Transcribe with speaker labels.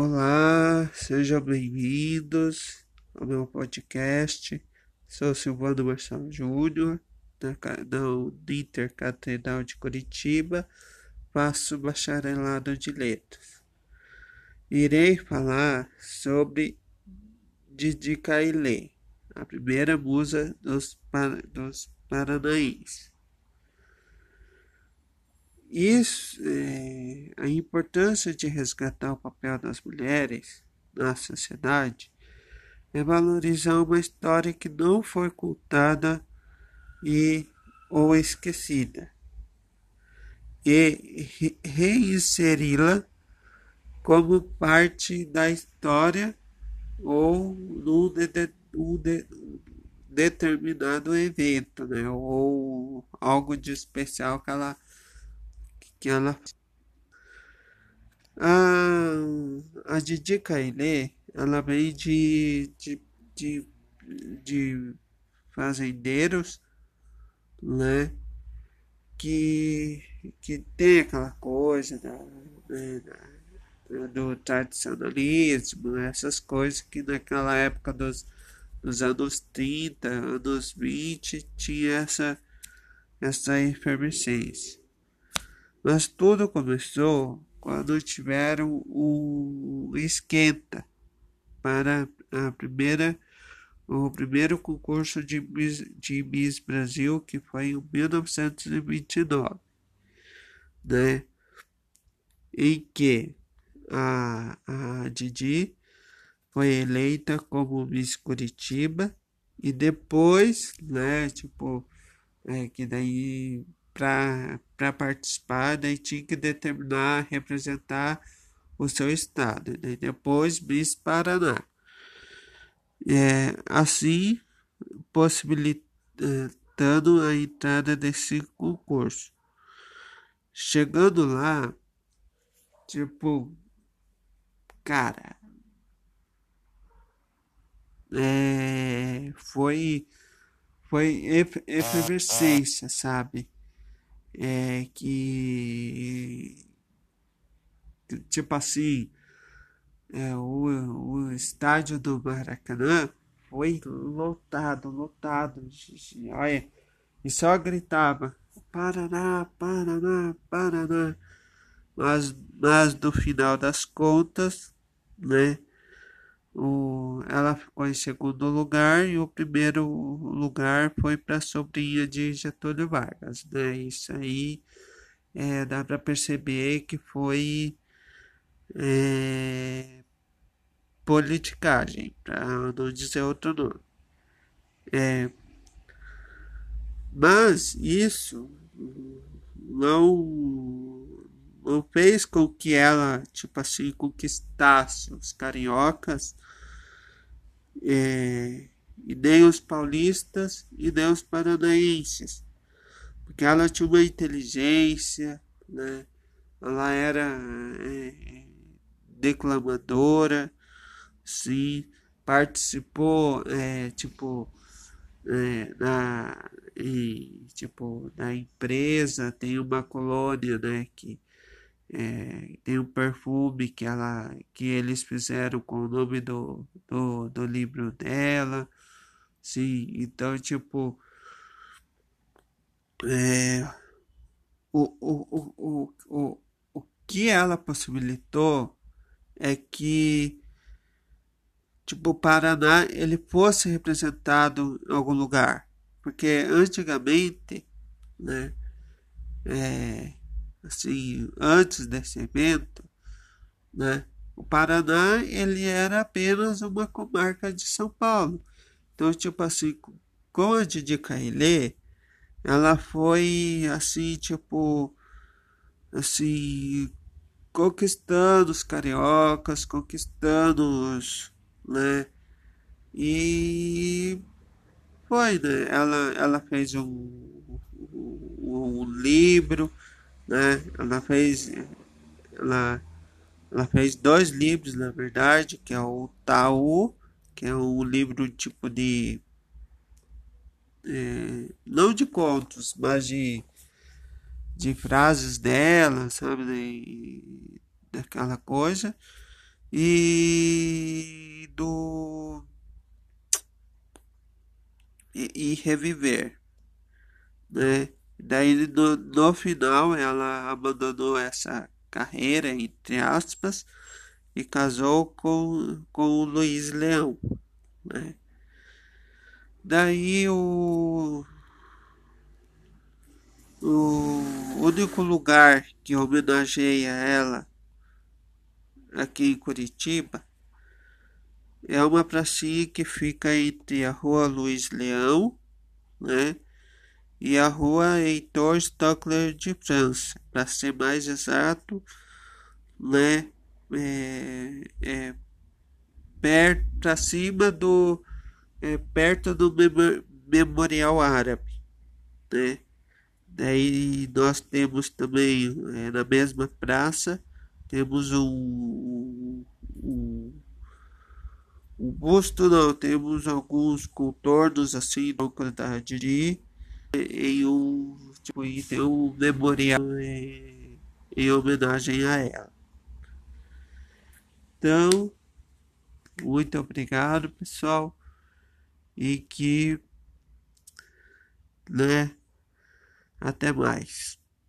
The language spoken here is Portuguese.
Speaker 1: Olá, sejam bem-vindos ao meu podcast. Sou Silvano Marçal Júnior, da, da Intercatedral de Curitiba, faço bacharelado de letras. Irei falar sobre Didi Cailê, a primeira musa dos, dos paranaenses. Isso, é, a importância de resgatar o papel das mulheres na sociedade é valorizar uma história que não foi contada e ou esquecida e reinseri-la como parte da história ou num de, de, de, determinado evento, né? ou algo de especial que ela que ela a, a Didi Kailê, ela vem de, de, de, de fazendeiros, né? Que, que tem aquela coisa da, né, da, do tradicionalismo, essas coisas que naquela época dos, dos anos 30, anos 20, tinha essa, essa efervescência. Mas tudo começou quando tiveram o esquenta para a primeira o primeiro concurso de Miss, de Miss Brasil, que foi em 1929, né? em que a, a Didi foi eleita como Miss Curitiba e depois, né, tipo, é, que daí para participar, daí tinha que determinar, representar o seu estado. Depois Miss Paraná. É, assim, possibilitando a entrada desse concurso. Chegando lá, tipo, cara, é, foi foi efervescência, sabe? É, que, tipo assim, é, o, o estádio do Maracanã foi lotado, lotado, olha, e só gritava Paraná, Paraná, Paraná, mas, mas no final das contas, né, o, ela ficou em segundo lugar e o primeiro lugar foi para a sobrinha de Getúlio Vargas. Né? Isso aí é, dá para perceber que foi é, politicagem, para não dizer outro nome. É, mas isso não, não fez com que ela, tipo assim, conquistasse os cariocas é, e nem os paulistas e nem os paranaenses, porque ela tinha uma inteligência, né? ela era é, declamadora, sim, participou, é, tipo, é, na, e, tipo, na empresa tem uma colônia, né, que é, tem um perfume que, ela, que eles fizeram com o nome do, do, do livro dela. Sim, então, tipo. É, o, o, o, o, o que ela possibilitou é que tipo, o Paraná ele fosse representado em algum lugar. Porque antigamente, né, é, assim, antes desse evento, né, o Paraná ele era apenas uma comarca de São Paulo. Então, tipo assim, com a Didi Cailê, ela foi assim, tipo, assim, conquistando os cariocas, conquistando os, né, e foi, né, ela, ela fez um, um, um livro, né? Ela fez ela, ela fez dois livros, na verdade, que é o Taú, que é um livro tipo de é, não de contos, mas de de frases dela, sabe, de, daquela coisa. e do e, e reviver, né? Daí no, no final ela abandonou essa carreira entre aspas e casou com, com o Luiz Leão, né? Daí o o único lugar que homenageia ela aqui em Curitiba é uma pracinha que fica entre a Rua Luiz Leão, né? E a Rua Heitor Stockler de França, para ser mais exato, né? É, é perto acima do é, perto do Memorial Árabe, né? Daí nós temos também é, na mesma praça temos um, um, um busto, não, temos alguns contornos assim no Cantadiri em um tipo e tem um memorial em, em homenagem a ela. Então, muito obrigado pessoal e que né até mais.